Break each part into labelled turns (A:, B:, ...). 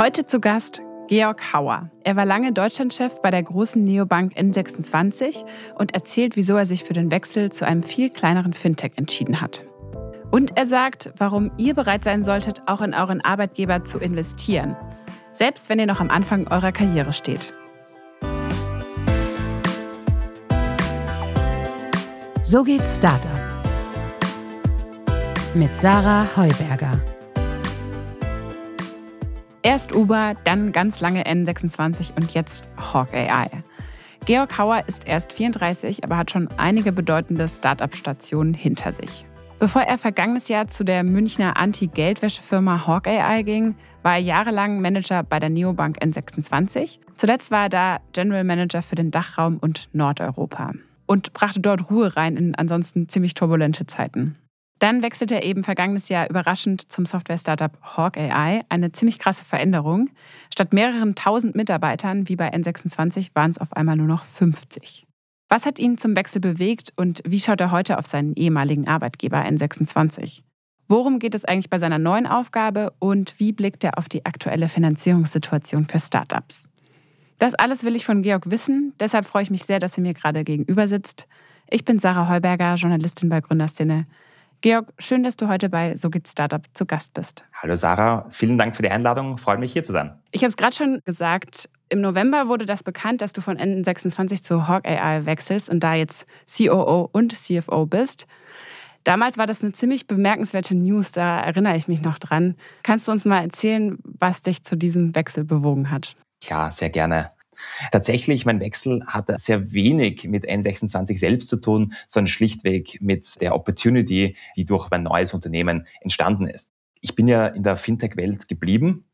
A: Heute zu Gast Georg Hauer. Er war lange Deutschlandchef bei der großen Neobank N26 und erzählt, wieso er sich für den Wechsel zu einem viel kleineren Fintech entschieden hat. Und er sagt, warum ihr bereit sein solltet, auch in euren Arbeitgeber zu investieren, selbst wenn ihr noch am Anfang eurer Karriere steht.
B: So geht's Startup. Mit Sarah Heuberger.
A: Erst Uber, dann ganz lange N26 und jetzt Hawk AI. Georg Hauer ist erst 34, aber hat schon einige bedeutende Start-up-Stationen hinter sich. Bevor er vergangenes Jahr zu der Münchner Anti-Geldwäschefirma Hawk AI ging, war er jahrelang Manager bei der Neobank N26. Zuletzt war er da General Manager für den Dachraum und Nordeuropa und brachte dort Ruhe rein in ansonsten ziemlich turbulente Zeiten. Dann wechselte er eben vergangenes Jahr überraschend zum Software-Startup Hawk AI. Eine ziemlich krasse Veränderung. Statt mehreren tausend Mitarbeitern wie bei N26 waren es auf einmal nur noch 50. Was hat ihn zum Wechsel bewegt und wie schaut er heute auf seinen ehemaligen Arbeitgeber N26? Worum geht es eigentlich bei seiner neuen Aufgabe und wie blickt er auf die aktuelle Finanzierungssituation für Startups? Das alles will ich von Georg wissen, deshalb freue ich mich sehr, dass er mir gerade gegenüber sitzt. Ich bin Sarah Heuberger, Journalistin bei Gründerszene. Georg, schön, dass du heute bei So geht Startup zu Gast bist.
C: Hallo Sarah, vielen Dank für die Einladung. Freut mich hier zu sein.
A: Ich habe es gerade schon gesagt. Im November wurde das bekannt, dass du von N26 zu Hawk AI wechselst und da jetzt COO und CFO bist. Damals war das eine ziemlich bemerkenswerte News, da erinnere ich mich noch dran. Kannst du uns mal erzählen, was dich zu diesem Wechsel bewogen hat?
C: Klar, sehr gerne. Tatsächlich, mein Wechsel hatte sehr wenig mit N26 selbst zu tun, sondern schlichtweg mit der Opportunity, die durch mein neues Unternehmen entstanden ist. Ich bin ja in der Fintech-Welt geblieben.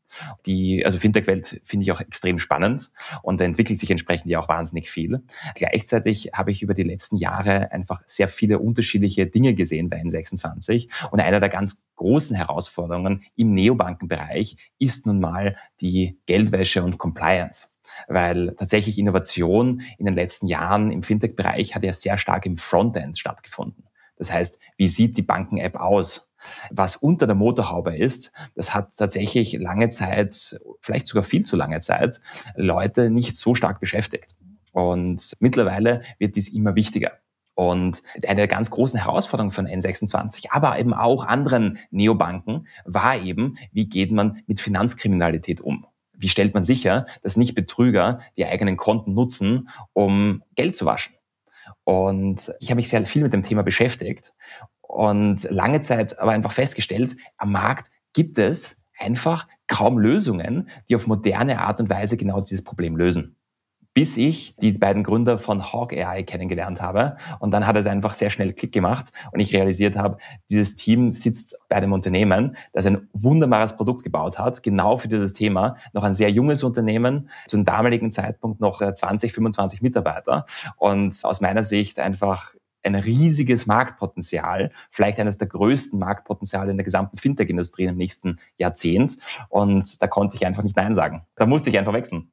C: Die, also Fintech-Welt finde ich auch extrem spannend und entwickelt sich entsprechend ja auch wahnsinnig viel. Gleichzeitig habe ich über die letzten Jahre einfach sehr viele unterschiedliche Dinge gesehen bei N26 und einer der ganz großen Herausforderungen im Neobankenbereich ist nun mal die Geldwäsche und Compliance weil tatsächlich Innovation in den letzten Jahren im Fintech-Bereich hat ja sehr stark im Frontend stattgefunden. Das heißt, wie sieht die Banken-App aus? Was unter der Motorhaube ist, das hat tatsächlich lange Zeit, vielleicht sogar viel zu lange Zeit, Leute nicht so stark beschäftigt. Und mittlerweile wird dies immer wichtiger. Und eine der ganz großen Herausforderungen von N26, aber eben auch anderen Neobanken, war eben, wie geht man mit Finanzkriminalität um? Wie stellt man sicher, dass nicht Betrüger die eigenen Konten nutzen, um Geld zu waschen? Und ich habe mich sehr viel mit dem Thema beschäftigt und lange Zeit aber einfach festgestellt, am Markt gibt es einfach kaum Lösungen, die auf moderne Art und Weise genau dieses Problem lösen bis ich die beiden Gründer von Hawk AI kennengelernt habe. Und dann hat es einfach sehr schnell Klick gemacht und ich realisiert habe, dieses Team sitzt bei einem Unternehmen, das ein wunderbares Produkt gebaut hat, genau für dieses Thema. Noch ein sehr junges Unternehmen, zum damaligen Zeitpunkt noch 20, 25 Mitarbeiter und aus meiner Sicht einfach ein riesiges Marktpotenzial, vielleicht eines der größten Marktpotenziale in der gesamten Fintech-Industrie im nächsten Jahrzehnt. Und da konnte ich einfach nicht Nein sagen. Da musste ich einfach wechseln.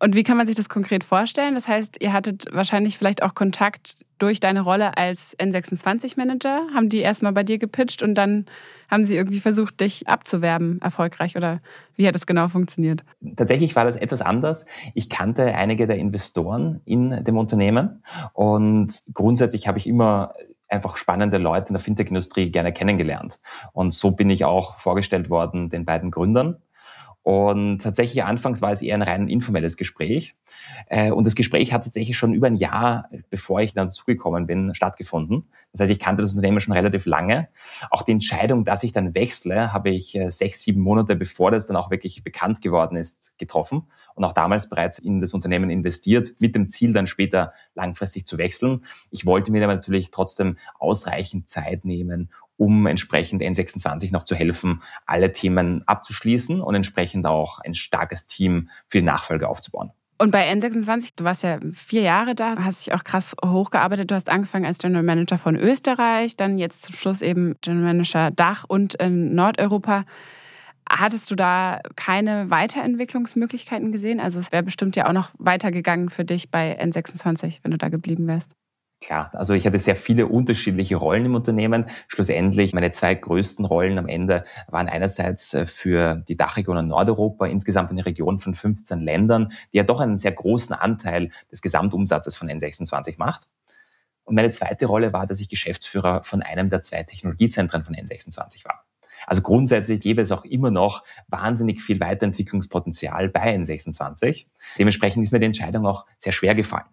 A: Und wie kann man sich das konkret vorstellen? Das heißt, ihr hattet wahrscheinlich vielleicht auch Kontakt durch deine Rolle als N26-Manager. Haben die erstmal bei dir gepitcht und dann haben sie irgendwie versucht, dich abzuwerben, erfolgreich? Oder wie hat das genau funktioniert?
C: Tatsächlich war das etwas anders. Ich kannte einige der Investoren in dem Unternehmen und grundsätzlich habe ich immer einfach spannende Leute in der Fintech-Industrie gerne kennengelernt. Und so bin ich auch vorgestellt worden den beiden Gründern. Und tatsächlich anfangs war es eher ein rein informelles Gespräch. Äh, und das Gespräch hat tatsächlich schon über ein Jahr, bevor ich dann zugekommen bin, stattgefunden. Das heißt, ich kannte das Unternehmen schon relativ lange. Auch die Entscheidung, dass ich dann wechsle, habe ich äh, sechs, sieben Monate bevor das dann auch wirklich bekannt geworden ist, getroffen. Und auch damals bereits in das Unternehmen investiert, mit dem Ziel dann später langfristig zu wechseln. Ich wollte mir aber natürlich trotzdem ausreichend Zeit nehmen, um entsprechend N26 noch zu helfen, alle Themen abzuschließen und entsprechend auch ein starkes Team für die Nachfolge aufzubauen.
A: Und bei N26, du warst ja vier Jahre da, hast dich auch krass hochgearbeitet. Du hast angefangen als General Manager von Österreich, dann jetzt zum Schluss eben General Manager Dach und in Nordeuropa. Hattest du da keine Weiterentwicklungsmöglichkeiten gesehen? Also es wäre bestimmt ja auch noch weitergegangen für dich bei N26, wenn du da geblieben wärst.
C: Klar, also ich hatte sehr viele unterschiedliche Rollen im Unternehmen. Schlussendlich meine zwei größten Rollen am Ende waren einerseits äh, für die Dachregion in Nordeuropa, insgesamt eine Region von 15 Ländern, die ja doch einen sehr großen Anteil des Gesamtumsatzes von N26 macht. Und meine zweite Rolle war, dass ich Geschäftsführer von einem der zwei Technologiezentren von N26 war. Also grundsätzlich gäbe es auch immer noch wahnsinnig viel Weiterentwicklungspotenzial bei N26. Dementsprechend ist mir die Entscheidung auch sehr schwer gefallen.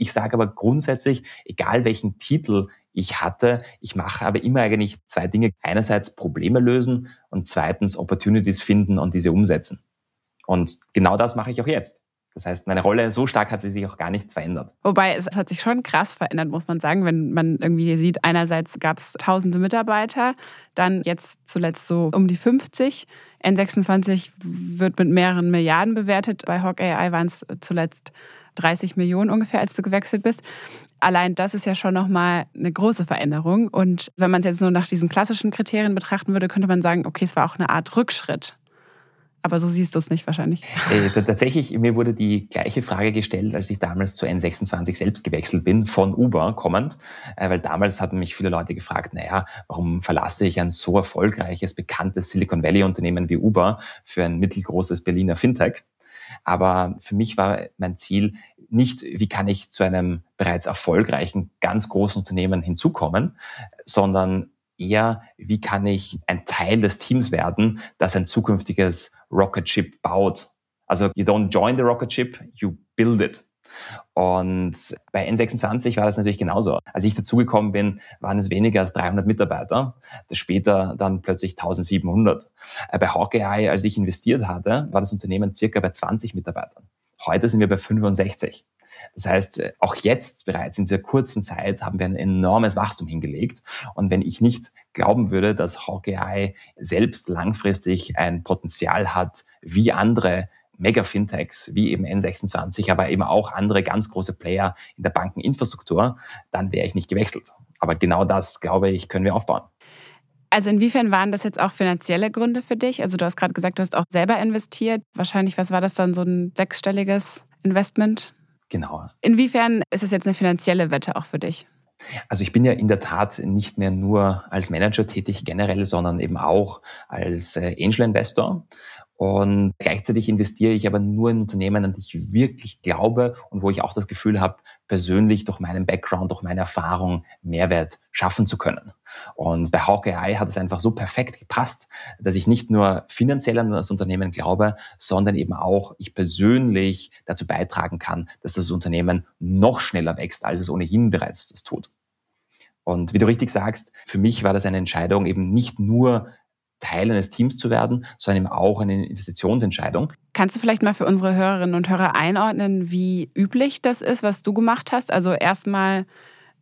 C: Ich sage aber grundsätzlich, egal welchen Titel ich hatte, ich mache aber immer eigentlich zwei Dinge. Einerseits Probleme lösen und zweitens Opportunities finden und diese umsetzen. Und genau das mache ich auch jetzt. Das heißt, meine Rolle, so stark hat sie sich auch gar nicht verändert.
A: Wobei es hat sich schon krass verändert, muss man sagen, wenn man irgendwie sieht, einerseits gab es tausende Mitarbeiter, dann jetzt zuletzt so um die 50. N26 wird mit mehreren Milliarden bewertet. Bei Hawk AI waren es zuletzt 30 Millionen ungefähr, als du gewechselt bist. Allein das ist ja schon nochmal eine große Veränderung. Und wenn man es jetzt nur nach diesen klassischen Kriterien betrachten würde, könnte man sagen, okay, es war auch eine Art Rückschritt. Aber so siehst du es nicht wahrscheinlich.
C: Äh, tatsächlich, mir wurde die gleiche Frage gestellt, als ich damals zu N26 selbst gewechselt bin, von Uber kommend. Äh, weil damals hatten mich viele Leute gefragt, naja, warum verlasse ich ein so erfolgreiches, bekanntes Silicon Valley Unternehmen wie Uber für ein mittelgroßes Berliner Fintech? Aber für mich war mein Ziel nicht, wie kann ich zu einem bereits erfolgreichen, ganz großen Unternehmen hinzukommen, sondern eher, wie kann ich ein Teil des Teams werden, das ein zukünftiges Rocket Ship baut. Also you don't join the rocket ship, you build it. Und bei N26 war das natürlich genauso. Als ich dazugekommen bin, waren es weniger als 300 Mitarbeiter. Später dann plötzlich 1700. Äh, bei Hawkeye, als ich investiert hatte, war das Unternehmen circa bei 20 Mitarbeitern. Heute sind wir bei 65. Das heißt, äh, auch jetzt bereits in dieser kurzen Zeit haben wir ein enormes Wachstum hingelegt. Und wenn ich nicht glauben würde, dass Hawkeye selbst langfristig ein Potenzial hat, wie andere Mega-Fintechs wie eben N26, aber eben auch andere ganz große Player in der Bankeninfrastruktur, dann wäre ich nicht gewechselt. Aber genau das, glaube ich, können wir aufbauen.
A: Also inwiefern waren das jetzt auch finanzielle Gründe für dich? Also du hast gerade gesagt, du hast auch selber investiert. Wahrscheinlich, was war das dann, so ein sechsstelliges Investment?
C: Genau.
A: Inwiefern ist es jetzt eine finanzielle Wette auch für dich?
C: Also ich bin ja in der Tat nicht mehr nur als Manager tätig generell, sondern eben auch als äh, Angel Investor. Und gleichzeitig investiere ich aber nur in Unternehmen, an die ich wirklich glaube und wo ich auch das Gefühl habe, persönlich durch meinen Background, durch meine Erfahrung Mehrwert schaffen zu können. Und bei Hawkeye hat es einfach so perfekt gepasst, dass ich nicht nur finanziell an das Unternehmen glaube, sondern eben auch ich persönlich dazu beitragen kann, dass das Unternehmen noch schneller wächst, als es ohnehin bereits das tut. Und wie du richtig sagst, für mich war das eine Entscheidung, eben nicht nur Teil eines Teams zu werden, sondern eben auch eine Investitionsentscheidung.
A: Kannst du vielleicht mal für unsere Hörerinnen und Hörer einordnen, wie üblich das ist, was du gemacht hast? Also erstmal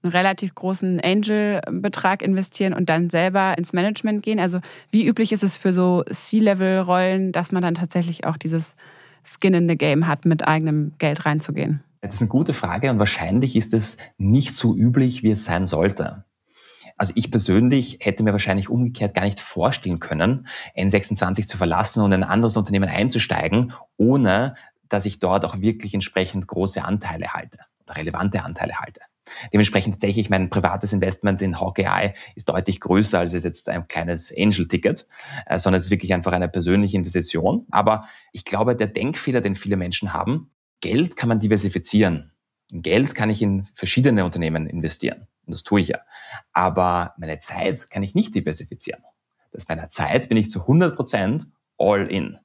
A: einen relativ großen Angel-Betrag investieren und dann selber ins Management gehen. Also wie üblich ist es für so C-Level-Rollen, dass man dann tatsächlich auch dieses Skin in the Game hat, mit eigenem Geld reinzugehen?
C: Das ist eine gute Frage und wahrscheinlich ist es nicht so üblich, wie es sein sollte. Also ich persönlich hätte mir wahrscheinlich umgekehrt gar nicht vorstellen können, N26 zu verlassen und in ein anderes Unternehmen einzusteigen, ohne dass ich dort auch wirklich entsprechend große Anteile halte oder relevante Anteile halte. Dementsprechend tatsächlich mein privates Investment in Hawkeye ist deutlich größer als jetzt ein kleines Angel-Ticket, äh, sondern es ist wirklich einfach eine persönliche Investition. Aber ich glaube, der Denkfehler, den viele Menschen haben, Geld kann man diversifizieren. Geld kann ich in verschiedene Unternehmen investieren. Und das tue ich ja. Aber meine Zeit kann ich nicht diversifizieren. Das meiner Zeit bin ich zu 100 Prozent all in.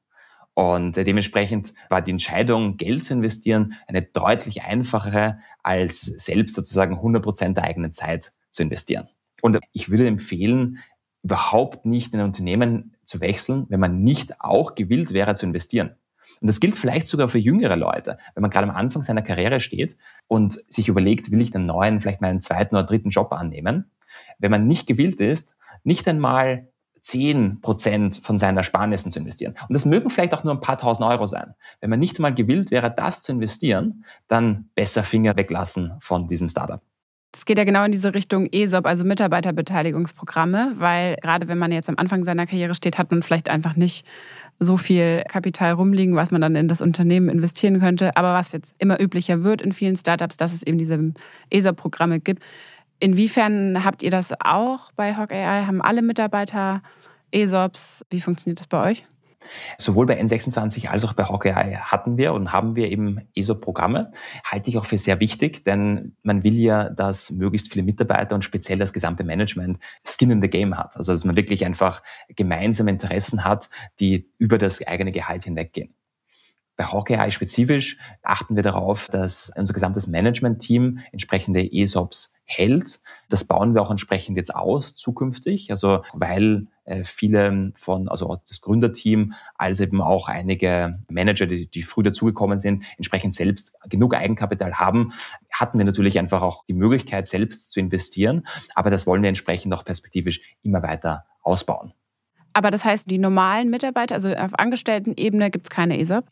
C: Und dementsprechend war die Entscheidung, Geld zu investieren, eine deutlich einfachere, als selbst sozusagen 100 Prozent der eigenen Zeit zu investieren. Und ich würde empfehlen, überhaupt nicht in ein Unternehmen zu wechseln, wenn man nicht auch gewillt wäre zu investieren. Und das gilt vielleicht sogar für jüngere Leute, wenn man gerade am Anfang seiner Karriere steht und sich überlegt, will ich einen neuen, vielleicht meinen zweiten oder dritten Job annehmen. Wenn man nicht gewillt ist, nicht einmal zehn Prozent von seinen Ersparnissen zu investieren. Und das mögen vielleicht auch nur ein paar tausend Euro sein. Wenn man nicht einmal gewillt wäre, das zu investieren, dann besser Finger weglassen von diesem Startup.
A: Es geht ja genau in diese Richtung ESOP, also Mitarbeiterbeteiligungsprogramme, weil gerade wenn man jetzt am Anfang seiner Karriere steht, hat man vielleicht einfach nicht so viel Kapital rumliegen, was man dann in das Unternehmen investieren könnte. Aber was jetzt immer üblicher wird in vielen Startups, dass es eben diese ESOP-Programme gibt. Inwiefern habt ihr das auch bei Hawk AI? Haben alle Mitarbeiter ESOPs? Wie funktioniert das bei euch?
C: Sowohl bei N26 als auch bei Hawkeye hatten wir und haben wir eben ESO-Programme. Halte ich auch für sehr wichtig, denn man will ja, dass möglichst viele Mitarbeiter und speziell das gesamte Management Skin in the Game hat. Also dass man wirklich einfach gemeinsame Interessen hat, die über das eigene Gehalt hinweggehen. Bei Hawkeye spezifisch achten wir darauf, dass unser gesamtes Management-Team entsprechende ESOPs hält. Das bauen wir auch entsprechend jetzt aus zukünftig, also weil viele von, also das Gründerteam, als eben auch einige Manager, die, die früh dazugekommen sind, entsprechend selbst genug Eigenkapital haben, hatten wir natürlich einfach auch die Möglichkeit, selbst zu investieren. Aber das wollen wir entsprechend auch perspektivisch immer weiter ausbauen.
A: Aber das heißt, die normalen Mitarbeiter, also auf Angestelltenebene gibt es keine ESOP?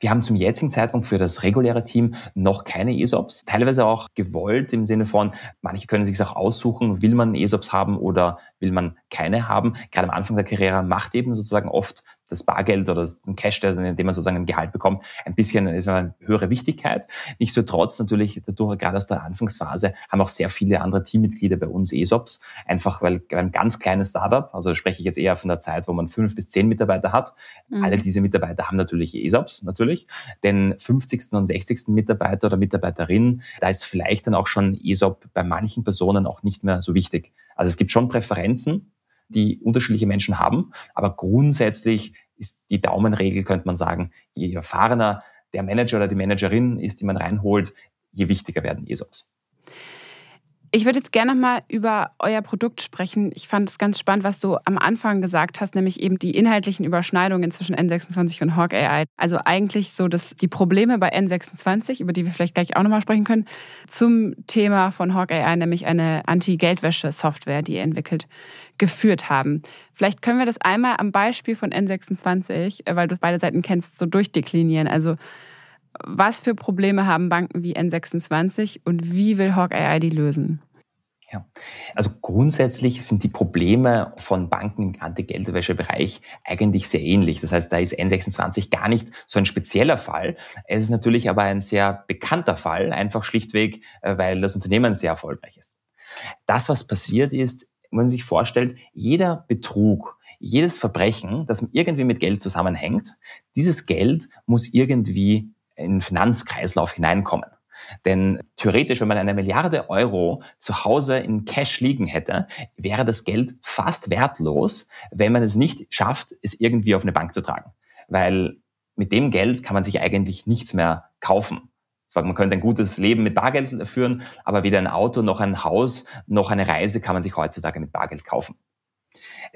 C: Wir haben zum jetzigen Zeitpunkt für das reguläre Team noch keine ESOPs, teilweise auch gewollt im Sinne von, manche können sich auch aussuchen, will man ESOPs haben oder will man keine haben. Gerade am Anfang der Karriere macht eben sozusagen oft das Bargeld oder den Cash, den man sozusagen ein Gehalt bekommt, ein bisschen ist eine höhere Wichtigkeit. Nichtsdestotrotz natürlich dadurch, gerade aus der Anfangsphase, haben auch sehr viele andere Teammitglieder bei uns ESOPs, einfach weil ein ganz kleines Startup, also spreche ich jetzt eher von der Zeit, wo man fünf bis zehn Mitarbeiter hat. Mhm. Alle diese Mitarbeiter haben natürlich ESOPs, natürlich. Den 50. und 60. Mitarbeiter oder Mitarbeiterin, da ist vielleicht dann auch schon ESOP bei manchen Personen auch nicht mehr so wichtig. Also es gibt schon Präferenzen, die unterschiedliche Menschen haben. Aber grundsätzlich ist die Daumenregel, könnte man sagen, je erfahrener der Manager oder die Managerin ist, die man reinholt, je wichtiger werden ESOPs.
A: Ich würde jetzt gerne nochmal über euer Produkt sprechen. Ich fand es ganz spannend, was du am Anfang gesagt hast, nämlich eben die inhaltlichen Überschneidungen zwischen N26 und Hawk AI. Also eigentlich so, dass die Probleme bei N26, über die wir vielleicht gleich auch nochmal sprechen können, zum Thema von Hawk AI, nämlich eine Anti-Geldwäsche-Software, die ihr entwickelt, geführt haben. Vielleicht können wir das einmal am Beispiel von N26, äh, weil du beide Seiten kennst, so durchdeklinieren. Also was für Probleme haben Banken wie N26 und wie will Hawk AI die lösen?
C: Ja, also grundsätzlich sind die Probleme von Banken im Anti-Geldwäsche-Bereich eigentlich sehr ähnlich. Das heißt, da ist N26 gar nicht so ein spezieller Fall. Es ist natürlich aber ein sehr bekannter Fall, einfach schlichtweg, äh, weil das Unternehmen sehr erfolgreich ist. Das, was passiert ist, wenn man sich vorstellt, jeder Betrug, jedes Verbrechen, das irgendwie mit Geld zusammenhängt, dieses Geld muss irgendwie in den Finanzkreislauf hineinkommen. Denn theoretisch, wenn man eine Milliarde Euro zu Hause in Cash liegen hätte, wäre das Geld fast wertlos, wenn man es nicht schafft, es irgendwie auf eine Bank zu tragen. Weil mit dem Geld kann man sich eigentlich nichts mehr kaufen. Zwar, man könnte ein gutes Leben mit Bargeld führen, aber weder ein Auto noch ein Haus noch eine Reise kann man sich heutzutage mit Bargeld kaufen.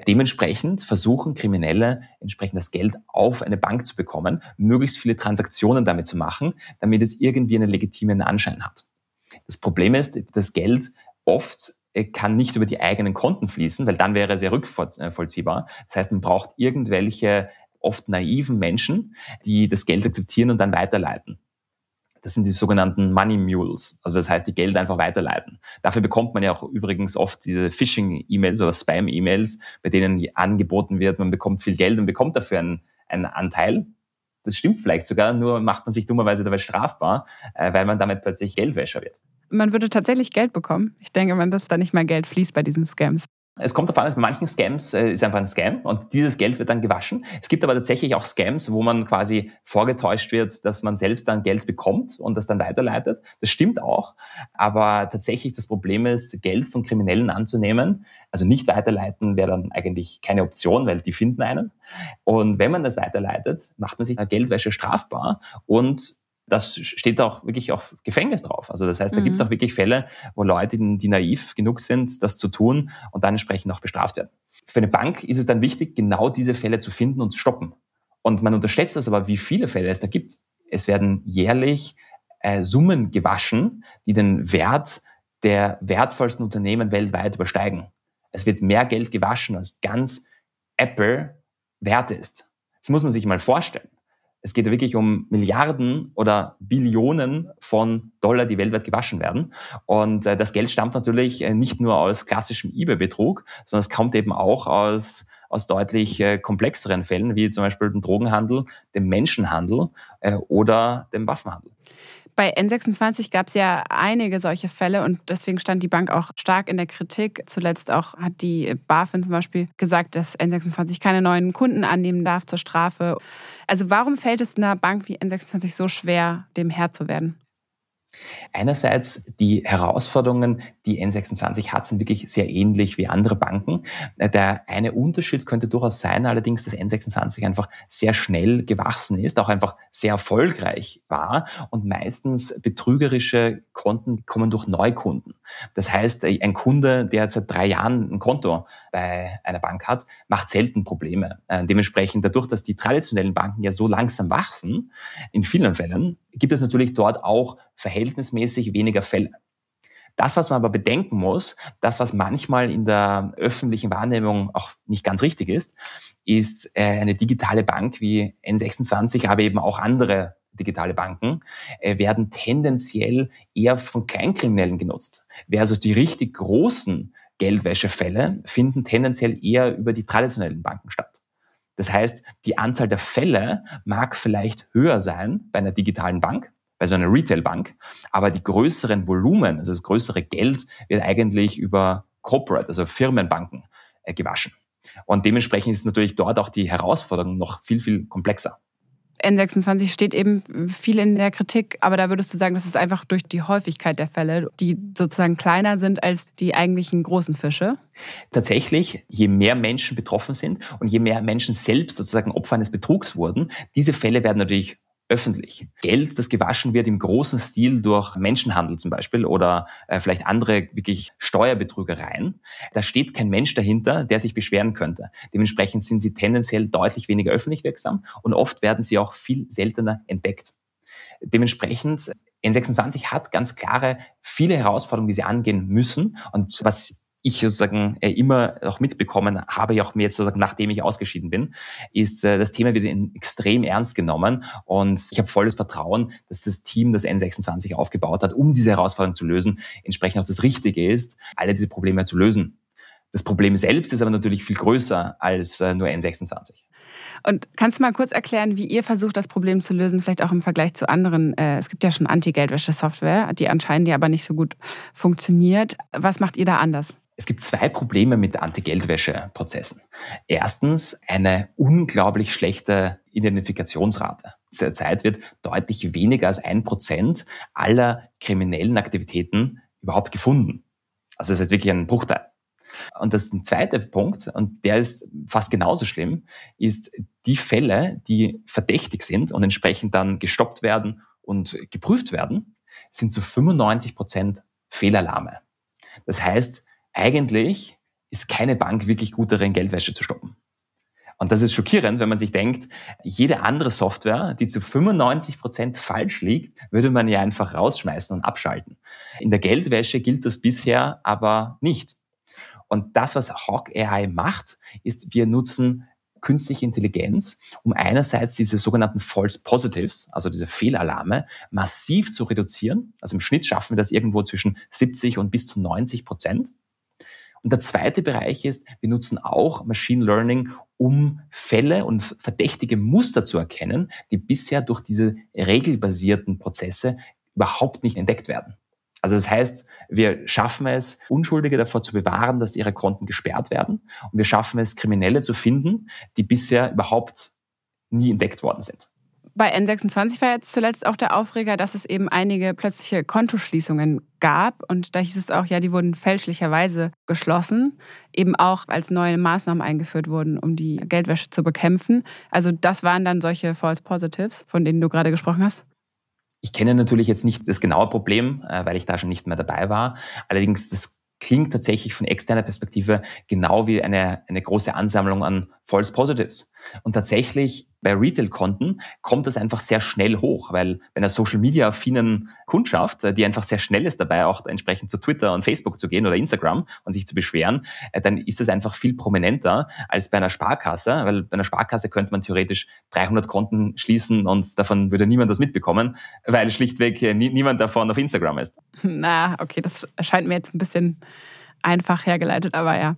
C: Dementsprechend versuchen Kriminelle entsprechend das Geld auf eine Bank zu bekommen, möglichst viele Transaktionen damit zu machen, damit es irgendwie einen legitimen Anschein hat. Das Problem ist, das Geld oft äh, kann nicht über die eigenen Konten fließen, weil dann wäre es ja rückvollziehbar. Das heißt, man braucht irgendwelche oft naiven Menschen, die das Geld akzeptieren und dann weiterleiten. Das sind die sogenannten Money Mules. Also das heißt, die Geld einfach weiterleiten. Dafür bekommt man ja auch übrigens oft diese Phishing-E-Mails oder Spam-E-Mails, bei denen angeboten wird, man bekommt viel Geld und bekommt dafür einen, einen Anteil. Das stimmt vielleicht sogar, nur macht man sich dummerweise dabei strafbar, äh, weil man damit plötzlich Geldwäscher wird.
A: Man würde tatsächlich Geld bekommen. Ich denke man, dass da nicht mehr Geld fließt bei diesen Scams.
C: Es kommt davon, dass bei manchen Scams äh, ist einfach ein Scam und dieses Geld wird dann gewaschen. Es gibt aber tatsächlich auch Scams, wo man quasi vorgetäuscht wird, dass man selbst dann Geld bekommt und das dann weiterleitet. Das stimmt auch. Aber tatsächlich das Problem ist, Geld von Kriminellen anzunehmen, also nicht weiterleiten wäre dann eigentlich keine Option, weil die finden einen. Und wenn man das weiterleitet, macht man sich Geldwäsche strafbar und das steht auch wirklich auf Gefängnis drauf. Also das heißt, da mhm. gibt es auch wirklich Fälle, wo Leute, die naiv genug sind, das zu tun und dann entsprechend auch bestraft werden. Für eine Bank ist es dann wichtig, genau diese Fälle zu finden und zu stoppen. Und man unterschätzt das aber, wie viele Fälle es da gibt. Es werden jährlich äh, Summen gewaschen, die den Wert der wertvollsten Unternehmen weltweit übersteigen. Es wird mehr Geld gewaschen, als ganz Apple wert ist. Das muss man sich mal vorstellen. Es geht wirklich um Milliarden oder Billionen von Dollar, die weltweit gewaschen werden. Und äh, das Geld stammt natürlich äh, nicht nur aus klassischem eBay-Betrug, sondern es kommt eben auch aus, aus deutlich äh, komplexeren Fällen, wie zum Beispiel dem Drogenhandel, dem Menschenhandel äh, oder dem Waffenhandel.
A: Bei N26 gab es ja einige solche Fälle und deswegen stand die Bank auch stark in der Kritik. Zuletzt auch hat die BaFin zum Beispiel gesagt, dass N26 keine neuen Kunden annehmen darf zur Strafe. Also warum fällt es einer Bank wie N26 so schwer, dem Herr zu werden?
C: Einerseits die Herausforderungen, die N26 hat, sind wirklich sehr ähnlich wie andere Banken. Der eine Unterschied könnte durchaus sein, allerdings, dass N26 einfach sehr schnell gewachsen ist, auch einfach sehr erfolgreich war und meistens betrügerische Konten kommen durch Neukunden. Das heißt, ein Kunde, der seit drei Jahren ein Konto bei einer Bank hat, macht selten Probleme. Äh, dementsprechend dadurch, dass die traditionellen Banken ja so langsam wachsen, in vielen Fällen, gibt es natürlich dort auch verhältnismäßig weniger Fälle. Das, was man aber bedenken muss, das, was manchmal in der öffentlichen Wahrnehmung auch nicht ganz richtig ist, ist äh, eine digitale Bank wie N26, aber eben auch andere digitale Banken, äh, werden tendenziell eher von Kleinkriminellen genutzt. Also die richtig großen Geldwäschefälle finden tendenziell eher über die traditionellen Banken statt. Das heißt, die Anzahl der Fälle mag vielleicht höher sein bei einer digitalen Bank, bei so einer Retailbank. Aber die größeren Volumen, also das größere Geld, wird eigentlich über Corporate, also Firmenbanken äh, gewaschen. Und dementsprechend ist natürlich dort auch die Herausforderung noch viel, viel komplexer.
A: N26 steht eben viel in der Kritik, aber da würdest du sagen, das ist einfach durch die Häufigkeit der Fälle, die sozusagen kleiner sind als die eigentlichen großen Fische?
C: Tatsächlich, je mehr Menschen betroffen sind und je mehr Menschen selbst sozusagen Opfer eines Betrugs wurden, diese Fälle werden natürlich öffentlich. Geld, das gewaschen wird im großen Stil durch Menschenhandel zum Beispiel oder äh, vielleicht andere wirklich Steuerbetrügereien, da steht kein Mensch dahinter, der sich beschweren könnte. Dementsprechend sind sie tendenziell deutlich weniger öffentlich wirksam und oft werden sie auch viel seltener entdeckt. Dementsprechend N26 hat ganz klare viele Herausforderungen, die sie angehen müssen. Und was ich sozusagen äh, immer auch mitbekommen habe, auch mir jetzt sozusagen, nachdem ich ausgeschieden bin, ist äh, das Thema wird extrem ernst genommen und ich habe volles Vertrauen, dass das Team, das N26 aufgebaut hat, um diese Herausforderung zu lösen, entsprechend auch das Richtige ist, alle diese Probleme zu lösen. Das Problem selbst ist aber natürlich viel größer als äh, nur N26.
A: Und kannst du mal kurz erklären, wie ihr versucht, das Problem zu lösen, vielleicht auch im Vergleich zu anderen? Es gibt ja schon Anti-Geldwäsche-Software, die anscheinend ja aber nicht so gut funktioniert. Was macht ihr da anders?
C: Es gibt zwei Probleme mit Anti-Geldwäsche-Prozessen. Erstens eine unglaublich schlechte Identifikationsrate. Zurzeit wird deutlich weniger als ein Prozent aller kriminellen Aktivitäten überhaupt gefunden. Also das ist wirklich ein Bruchteil. Und das zweite Punkt, und der ist fast genauso schlimm, ist die Fälle, die verdächtig sind und entsprechend dann gestoppt werden und geprüft werden, sind zu 95 Prozent Fehlalarme. Das heißt, eigentlich ist keine Bank wirklich gut darin, Geldwäsche zu stoppen. Und das ist schockierend, wenn man sich denkt, jede andere Software, die zu 95 Prozent falsch liegt, würde man ja einfach rausschmeißen und abschalten. In der Geldwäsche gilt das bisher aber nicht. Und das, was Hawk AI macht, ist, wir nutzen künstliche Intelligenz, um einerseits diese sogenannten False Positives, also diese Fehlalarme, massiv zu reduzieren. Also im Schnitt schaffen wir das irgendwo zwischen 70 und bis zu 90 Prozent. Und der zweite Bereich ist, wir nutzen auch Machine Learning, um Fälle und verdächtige Muster zu erkennen, die bisher durch diese regelbasierten Prozesse überhaupt nicht entdeckt werden. Also das heißt, wir schaffen es, Unschuldige davor zu bewahren, dass ihre Konten gesperrt werden. Und wir schaffen es, Kriminelle zu finden, die bisher überhaupt nie entdeckt worden sind.
A: Bei N26 war jetzt zuletzt auch der Aufreger, dass es eben einige plötzliche Kontoschließungen gab. Und da hieß es auch, ja, die wurden fälschlicherweise geschlossen, eben auch als neue Maßnahmen eingeführt wurden, um die Geldwäsche zu bekämpfen. Also das waren dann solche False Positives, von denen du gerade gesprochen hast.
C: Ich kenne natürlich jetzt nicht das genaue Problem, äh, weil ich da schon nicht mehr dabei war. Allerdings, das klingt tatsächlich von externer Perspektive genau wie eine, eine große Ansammlung an False Positives. Und tatsächlich bei Retail-Konten kommt das einfach sehr schnell hoch, weil bei einer Social-Media-affinen Kundschaft, äh, die einfach sehr schnell ist dabei, auch entsprechend zu Twitter und Facebook zu gehen oder Instagram und sich zu beschweren, äh, dann ist das einfach viel prominenter als bei einer Sparkasse, weil bei einer Sparkasse könnte man theoretisch 300 Konten schließen und davon würde niemand das mitbekommen, weil schlichtweg äh, niemand davon auf Instagram ist.
A: Na, okay, das erscheint mir jetzt ein bisschen einfach hergeleitet, aber ja.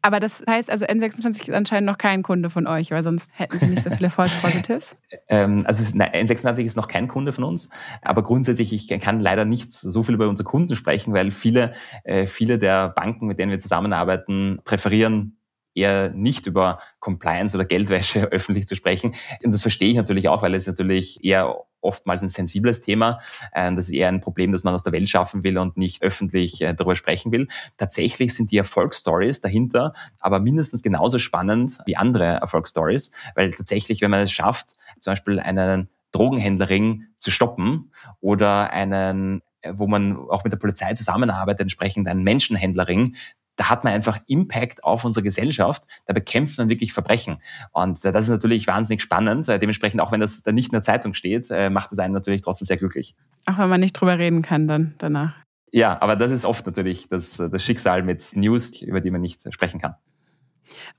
A: Aber das heißt also, N26 ist anscheinend noch kein Kunde von euch, weil sonst hätten sie nicht so viele False Positives.
C: ähm, also ist, nein, N26 ist noch kein Kunde von uns, aber grundsätzlich, ich kann leider nicht so viel über unsere Kunden sprechen, weil viele, äh, viele der Banken, mit denen wir zusammenarbeiten, präferieren eher nicht über Compliance oder Geldwäsche öffentlich zu sprechen. Und das verstehe ich natürlich auch, weil es natürlich eher oftmals ein sensibles Thema. Ähm, das ist eher ein Problem, das man aus der Welt schaffen will und nicht öffentlich äh, darüber sprechen will. Tatsächlich sind die Erfolgsstories dahinter aber mindestens genauso spannend wie andere Erfolgsstories, weil tatsächlich, wenn man es schafft, zum Beispiel einen Drogenhändlerring zu stoppen oder einen wo man auch mit der Polizei zusammenarbeitet, entsprechend einen Menschenhändlerring da hat man einfach Impact auf unsere Gesellschaft, da bekämpft man wirklich Verbrechen. Und äh, das ist natürlich wahnsinnig spannend. Äh, dementsprechend, auch wenn das dann nicht in der Zeitung steht, äh, macht es einen natürlich trotzdem sehr glücklich.
A: Auch wenn man nicht drüber reden kann dann danach.
C: Ja, aber das ist oft natürlich das, das Schicksal mit News, über die man nicht sprechen kann.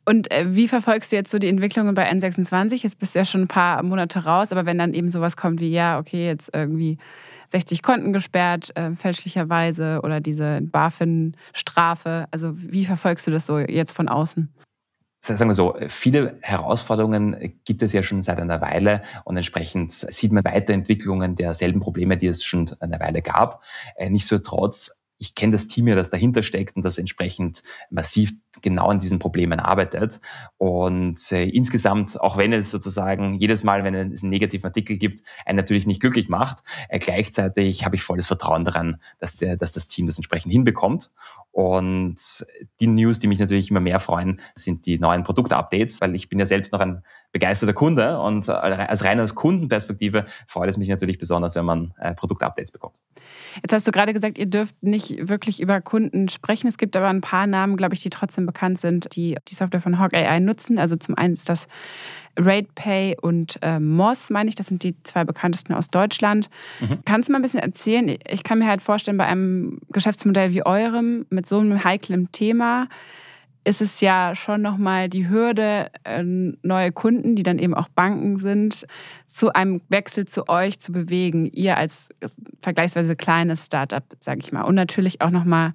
A: Und wie verfolgst du jetzt so die Entwicklungen bei N26? Jetzt bist du ja schon ein paar Monate raus, aber wenn dann eben sowas kommt wie, ja, okay, jetzt irgendwie 60 Konten gesperrt, äh, fälschlicherweise oder diese BaFin-Strafe. Also wie verfolgst du das so jetzt von außen?
C: sagen wir so, viele Herausforderungen gibt es ja schon seit einer Weile und entsprechend sieht man Weiterentwicklungen derselben Probleme, die es schon eine Weile gab. Äh, nicht so trotz ich kenne das Team ja, das dahinter steckt und das entsprechend massiv genau an diesen Problemen arbeitet. Und äh, insgesamt, auch wenn es sozusagen jedes Mal, wenn es einen negativen Artikel gibt, einen natürlich nicht glücklich macht, äh, gleichzeitig habe ich volles Vertrauen daran, dass, der, dass das Team das entsprechend hinbekommt. Und die News, die mich natürlich immer mehr freuen, sind die neuen Produktupdates, weil ich bin ja selbst noch ein begeisterter Kunde und als reine Kundenperspektive freut es mich natürlich besonders, wenn man äh, Produktupdates bekommt.
A: Jetzt hast du gerade gesagt, ihr dürft nicht wirklich über Kunden sprechen. Es gibt aber ein paar Namen, glaube ich, die trotzdem bekannt sind, die die Software von Hawk AI nutzen. Also zum einen ist das RatePay und äh, Moss, meine ich. Das sind die zwei bekanntesten aus Deutschland. Mhm. Kannst du mal ein bisschen erzählen? Ich kann mir halt vorstellen, bei einem Geschäftsmodell wie eurem mit so einem heiklen Thema ist es ja schon nochmal die Hürde, äh, neue Kunden, die dann eben auch Banken sind, zu einem Wechsel zu euch zu bewegen. Ihr als vergleichsweise kleines Startup, sage ich mal. Und natürlich auch nochmal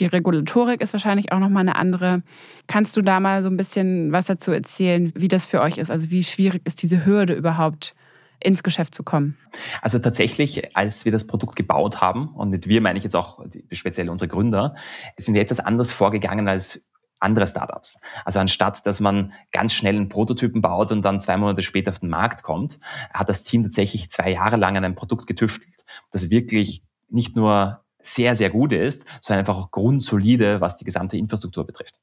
A: die Regulatorik ist wahrscheinlich auch nochmal eine andere. Kannst du da mal so ein bisschen was dazu erzählen, wie das für euch ist? Also wie schwierig ist diese Hürde überhaupt? ins Geschäft zu kommen?
C: Also tatsächlich, als wir das Produkt gebaut haben, und mit wir meine ich jetzt auch speziell unsere Gründer, sind wir etwas anders vorgegangen als andere Startups. Also anstatt, dass man ganz schnell einen Prototypen baut und dann zwei Monate später auf den Markt kommt, hat das Team tatsächlich zwei Jahre lang an einem Produkt getüftelt, das wirklich nicht nur sehr, sehr gut ist, sondern einfach auch grundsolide, was die gesamte Infrastruktur betrifft.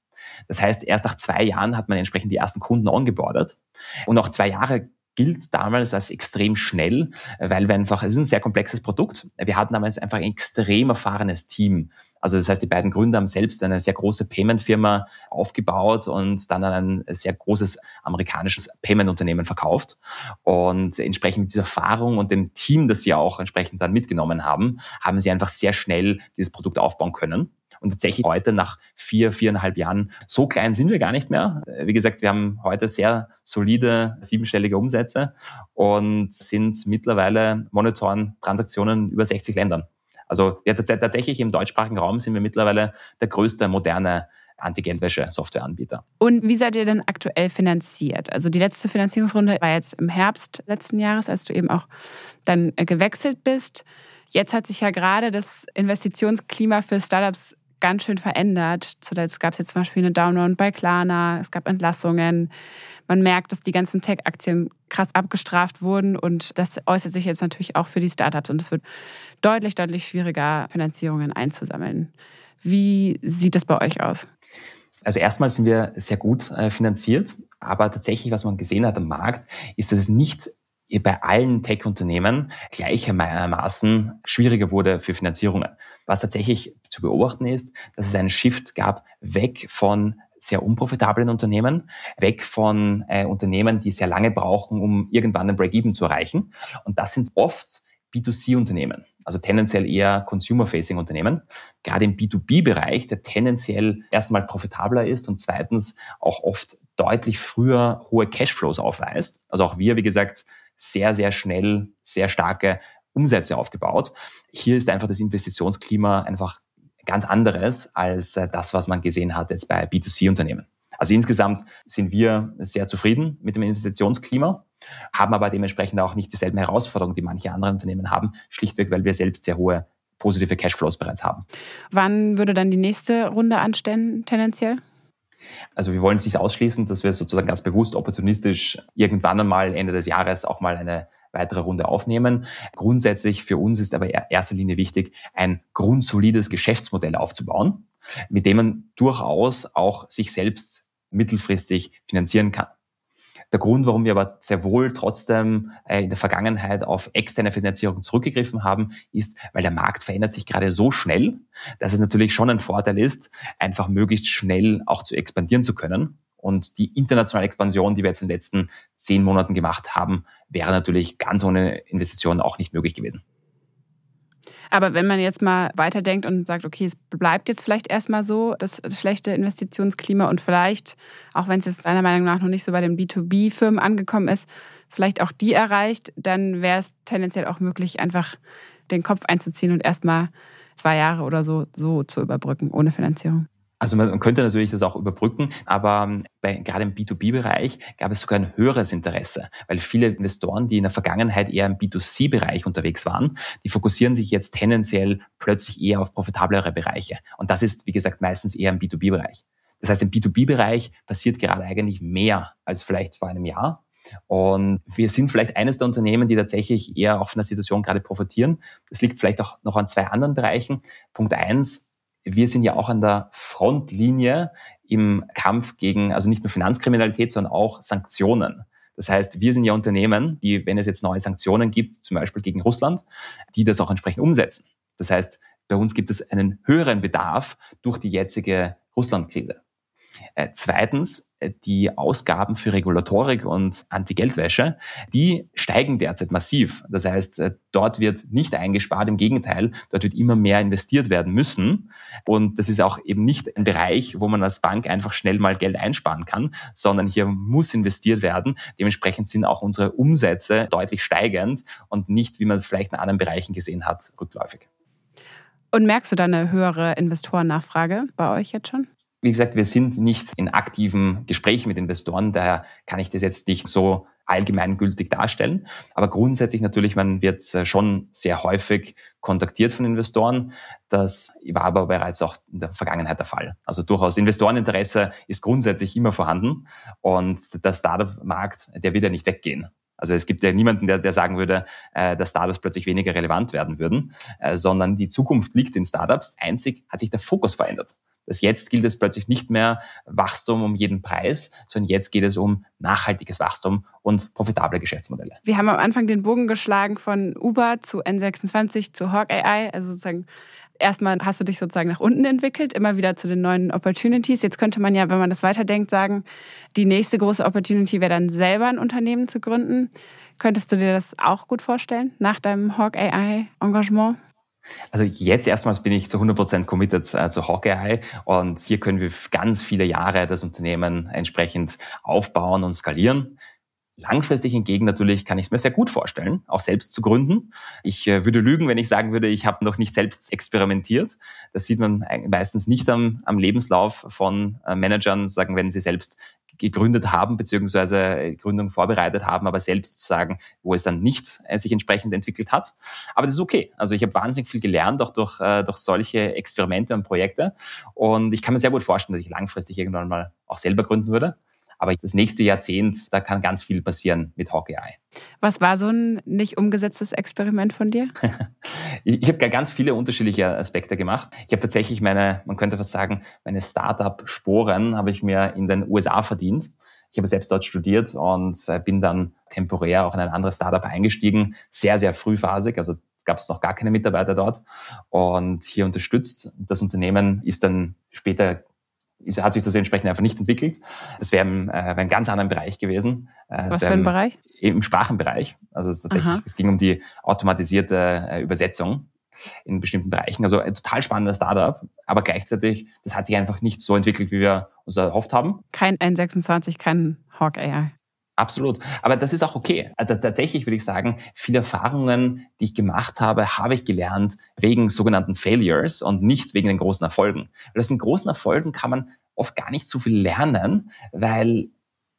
C: Das heißt, erst nach zwei Jahren hat man entsprechend die ersten Kunden ongeboardet. Und auch zwei Jahre gilt damals als extrem schnell, weil wir einfach, es ist ein sehr komplexes Produkt. Wir hatten damals einfach ein extrem erfahrenes Team. Also das heißt, die beiden Gründer haben selbst eine sehr große Payment-Firma aufgebaut und dann an ein sehr großes amerikanisches Payment-Unternehmen verkauft. Und entsprechend mit dieser Erfahrung und dem Team, das sie auch entsprechend dann mitgenommen haben, haben sie einfach sehr schnell dieses Produkt aufbauen können. Und tatsächlich heute nach vier, viereinhalb Jahren, so klein sind wir gar nicht mehr. Wie gesagt, wir haben heute sehr solide siebenstellige Umsätze und sind mittlerweile monitoren Transaktionen über 60 Ländern. Also ja, tatsächlich im deutschsprachigen Raum sind wir mittlerweile der größte moderne Anti-Geldwäsche-Softwareanbieter.
A: Und wie seid ihr denn aktuell finanziert? Also die letzte Finanzierungsrunde war jetzt im Herbst letzten Jahres, als du eben auch dann gewechselt bist. Jetzt hat sich ja gerade das Investitionsklima für Startups ganz schön verändert. Zuletzt gab es jetzt zum Beispiel eine Downround bei Klarna, es gab Entlassungen. Man merkt, dass die ganzen Tech-Aktien krass abgestraft wurden und das äußert sich jetzt natürlich auch für die Startups und es wird deutlich, deutlich schwieriger, Finanzierungen einzusammeln. Wie sieht das bei euch aus?
C: Also erstmal sind wir sehr gut äh, finanziert, aber tatsächlich, was man gesehen hat am Markt, ist, dass es nicht bei allen Tech-Unternehmen gleichermaßen schwieriger wurde für Finanzierungen. Was tatsächlich zu beobachten ist, dass es einen Shift gab weg von sehr unprofitablen Unternehmen, weg von äh, Unternehmen, die sehr lange brauchen, um irgendwann ein Break-Even zu erreichen. Und das sind oft B2C-Unternehmen, also tendenziell eher Consumer-Facing-Unternehmen, gerade im B2B-Bereich, der tendenziell erstmal profitabler ist und zweitens auch oft deutlich früher hohe Cashflows aufweist. Also auch wir, wie gesagt, sehr, sehr schnell, sehr starke Umsätze aufgebaut. Hier ist einfach das Investitionsklima einfach ganz anderes als äh, das, was man gesehen hat jetzt bei B2C-Unternehmen. Also insgesamt sind wir sehr zufrieden mit dem Investitionsklima, haben aber dementsprechend auch nicht dieselben Herausforderungen, die manche andere Unternehmen haben, schlichtweg, weil wir selbst sehr hohe positive Cashflows bereits haben.
A: Wann würde dann die nächste Runde anstellen, tendenziell?
C: Also wir wollen es nicht ausschließen, dass wir sozusagen ganz bewusst opportunistisch irgendwann einmal Ende des Jahres auch mal eine weitere Runde aufnehmen. Grundsätzlich für uns ist aber in erster Linie wichtig, ein grundsolides Geschäftsmodell aufzubauen, mit dem man durchaus auch sich selbst mittelfristig finanzieren kann. Der Grund, warum wir aber sehr wohl trotzdem äh, in der Vergangenheit auf externe Finanzierung zurückgegriffen haben, ist, weil der Markt verändert sich gerade so schnell, dass es natürlich schon ein Vorteil ist, einfach möglichst schnell auch zu expandieren zu können. Und die internationale Expansion, die wir jetzt in den letzten zehn Monaten gemacht haben, wäre natürlich ganz ohne Investitionen auch nicht möglich gewesen.
A: Aber wenn man jetzt mal weiterdenkt und sagt, okay, es bleibt jetzt vielleicht erstmal so, das schlechte Investitionsklima und vielleicht, auch wenn es jetzt deiner Meinung nach noch nicht so bei den B2B-Firmen angekommen ist, vielleicht auch die erreicht, dann wäre es tendenziell auch möglich, einfach den Kopf einzuziehen und erstmal zwei Jahre oder so so zu überbrücken, ohne Finanzierung.
C: Also man könnte natürlich das auch überbrücken, aber ähm, bei, gerade im B2B-Bereich gab es sogar ein höheres Interesse, weil viele Investoren, die in der Vergangenheit eher im B2C-Bereich unterwegs waren, die fokussieren sich jetzt tendenziell plötzlich eher auf profitablere Bereiche. Und das ist, wie gesagt, meistens eher im B2B-Bereich. Das heißt, im B2B-Bereich passiert gerade eigentlich mehr als vielleicht vor einem Jahr. Und wir sind vielleicht eines der Unternehmen, die tatsächlich eher auch von der Situation gerade profitieren. Das liegt vielleicht auch noch an zwei anderen Bereichen. Punkt eins, wir sind ja auch an der Frontlinie im Kampf gegen, also nicht nur Finanzkriminalität, sondern auch Sanktionen. Das heißt, wir sind ja Unternehmen, die, wenn es jetzt neue Sanktionen gibt, zum Beispiel gegen Russland, die das auch entsprechend umsetzen. Das heißt, bei uns gibt es einen höheren Bedarf durch die jetzige Russland-Krise. Äh, zweitens, äh, die Ausgaben für Regulatorik und Anti-Geldwäsche, die steigen derzeit massiv. Das heißt, äh, dort wird nicht eingespart, im Gegenteil, dort wird immer mehr investiert werden müssen. Und das ist auch eben nicht ein Bereich, wo man als Bank einfach schnell mal Geld einsparen kann, sondern hier muss investiert werden. Dementsprechend sind auch unsere Umsätze deutlich steigend und nicht, wie man es vielleicht in anderen Bereichen gesehen hat, rückläufig.
A: Und merkst du da eine höhere Investorennachfrage bei euch jetzt schon?
C: Wie gesagt, wir sind nicht in aktiven Gesprächen mit Investoren, daher kann ich das jetzt nicht so allgemeingültig darstellen. Aber grundsätzlich natürlich, man wird äh, schon sehr häufig kontaktiert von Investoren. Das war aber bereits auch in der Vergangenheit der Fall. Also durchaus Investoreninteresse ist grundsätzlich immer vorhanden und der Startup-Markt, der wird ja nicht weggehen. Also es gibt ja niemanden, der, der sagen würde, äh, dass Startups plötzlich weniger relevant werden würden, äh, sondern die Zukunft liegt in Startups. Einzig hat sich der Fokus verändert. Das jetzt gilt es plötzlich nicht mehr Wachstum um jeden Preis, sondern jetzt geht es um nachhaltiges Wachstum und profitable Geschäftsmodelle.
A: Wir haben am Anfang den Bogen geschlagen von Uber zu N26 zu Hawk AI, also sozusagen erstmal hast du dich sozusagen nach unten entwickelt, immer wieder zu den neuen Opportunities. Jetzt könnte man ja, wenn man das weiterdenkt, sagen, die nächste große Opportunity wäre dann selber ein Unternehmen zu gründen. Könntest du dir das auch gut vorstellen nach deinem Hawk AI Engagement?
C: Also jetzt erstmals bin ich zu 100% committed äh, zu Hawkeye und hier können wir ganz viele Jahre das Unternehmen entsprechend aufbauen und skalieren. Langfristig hingegen natürlich kann ich es mir sehr gut vorstellen, auch selbst zu gründen. Ich äh, würde lügen, wenn ich sagen würde, ich habe noch nicht selbst experimentiert. Das sieht man meistens nicht am, am Lebenslauf von äh, Managern, sagen, wenn sie selbst gegründet haben, beziehungsweise Gründung vorbereitet haben, aber selbst sagen, wo es dann nicht äh, sich entsprechend entwickelt hat. Aber das ist okay. Also ich habe wahnsinnig viel gelernt, auch durch, äh, durch solche Experimente und Projekte. Und ich kann mir sehr gut vorstellen, dass ich langfristig irgendwann mal auch selber gründen würde. Aber das nächste Jahrzehnt, da kann ganz viel passieren mit Hawkeye.
A: Was war so ein nicht umgesetztes Experiment von dir?
C: ich habe ganz viele unterschiedliche Aspekte gemacht. Ich habe tatsächlich meine, man könnte fast sagen, meine Startup-Sporen habe ich mir in den USA verdient. Ich habe selbst dort studiert und äh, bin dann temporär auch in ein anderes Startup eingestiegen, sehr, sehr frühphasig, also gab es noch gar keine Mitarbeiter dort und hier unterstützt. Das Unternehmen ist dann später hat sich das entsprechend einfach nicht entwickelt. Das wäre im, äh, ein ganz anderen Bereich gewesen.
A: Äh, Was für ein Bereich?
C: Im Sprachenbereich. Also es, tatsächlich, es ging um die automatisierte äh, Übersetzung in bestimmten Bereichen. Also ein total spannender Startup, aber gleichzeitig, das hat sich einfach nicht so entwickelt, wie wir uns erhofft haben.
A: Kein N26, kein Hawk AI.
C: Absolut. Aber das ist auch okay. Also tatsächlich würde ich sagen, viele Erfahrungen, die ich gemacht habe, habe ich gelernt wegen sogenannten Failures und nicht wegen den großen Erfolgen. Weil aus den großen Erfolgen kann man oft gar nicht so viel lernen, weil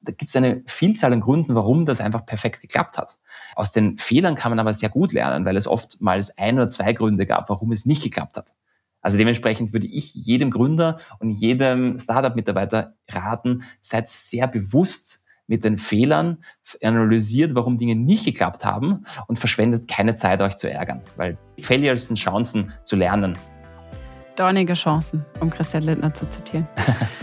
C: da gibt es eine Vielzahl an Gründen, warum das einfach perfekt geklappt hat. Aus den Fehlern kann man aber sehr gut lernen, weil es oftmals ein oder zwei Gründe gab, warum es nicht geklappt hat. Also dementsprechend würde ich jedem Gründer und jedem Startup-Mitarbeiter raten, seid sehr bewusst mit den Fehlern, analysiert, warum Dinge nicht geklappt haben und verschwendet keine Zeit, euch zu ärgern. Weil Failures sind Chancen zu lernen.
A: Dornige Chancen, um Christian Lindner zu zitieren.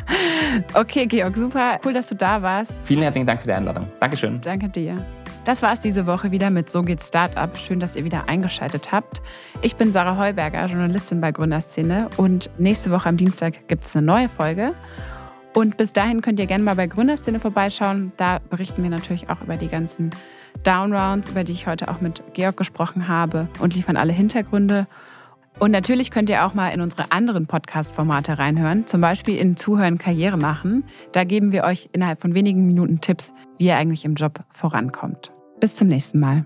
A: okay, Georg, super. Cool, dass du da warst.
C: Vielen herzlichen Dank für die Einladung. Dankeschön.
A: Danke dir. Das war es diese Woche wieder mit So geht Startup. Schön, dass ihr wieder eingeschaltet habt. Ich bin Sarah Heuberger, Journalistin bei Gründerszene und nächste Woche am Dienstag gibt es eine neue Folge. Und bis dahin könnt ihr gerne mal bei Gründerszene vorbeischauen. Da berichten wir natürlich auch über die ganzen Downrounds, über die ich heute auch mit Georg gesprochen habe und liefern alle Hintergründe. Und natürlich könnt ihr auch mal in unsere anderen Podcast-Formate reinhören, zum Beispiel in Zuhören Karriere machen. Da geben wir euch innerhalb von wenigen Minuten Tipps, wie ihr eigentlich im Job vorankommt. Bis zum nächsten Mal.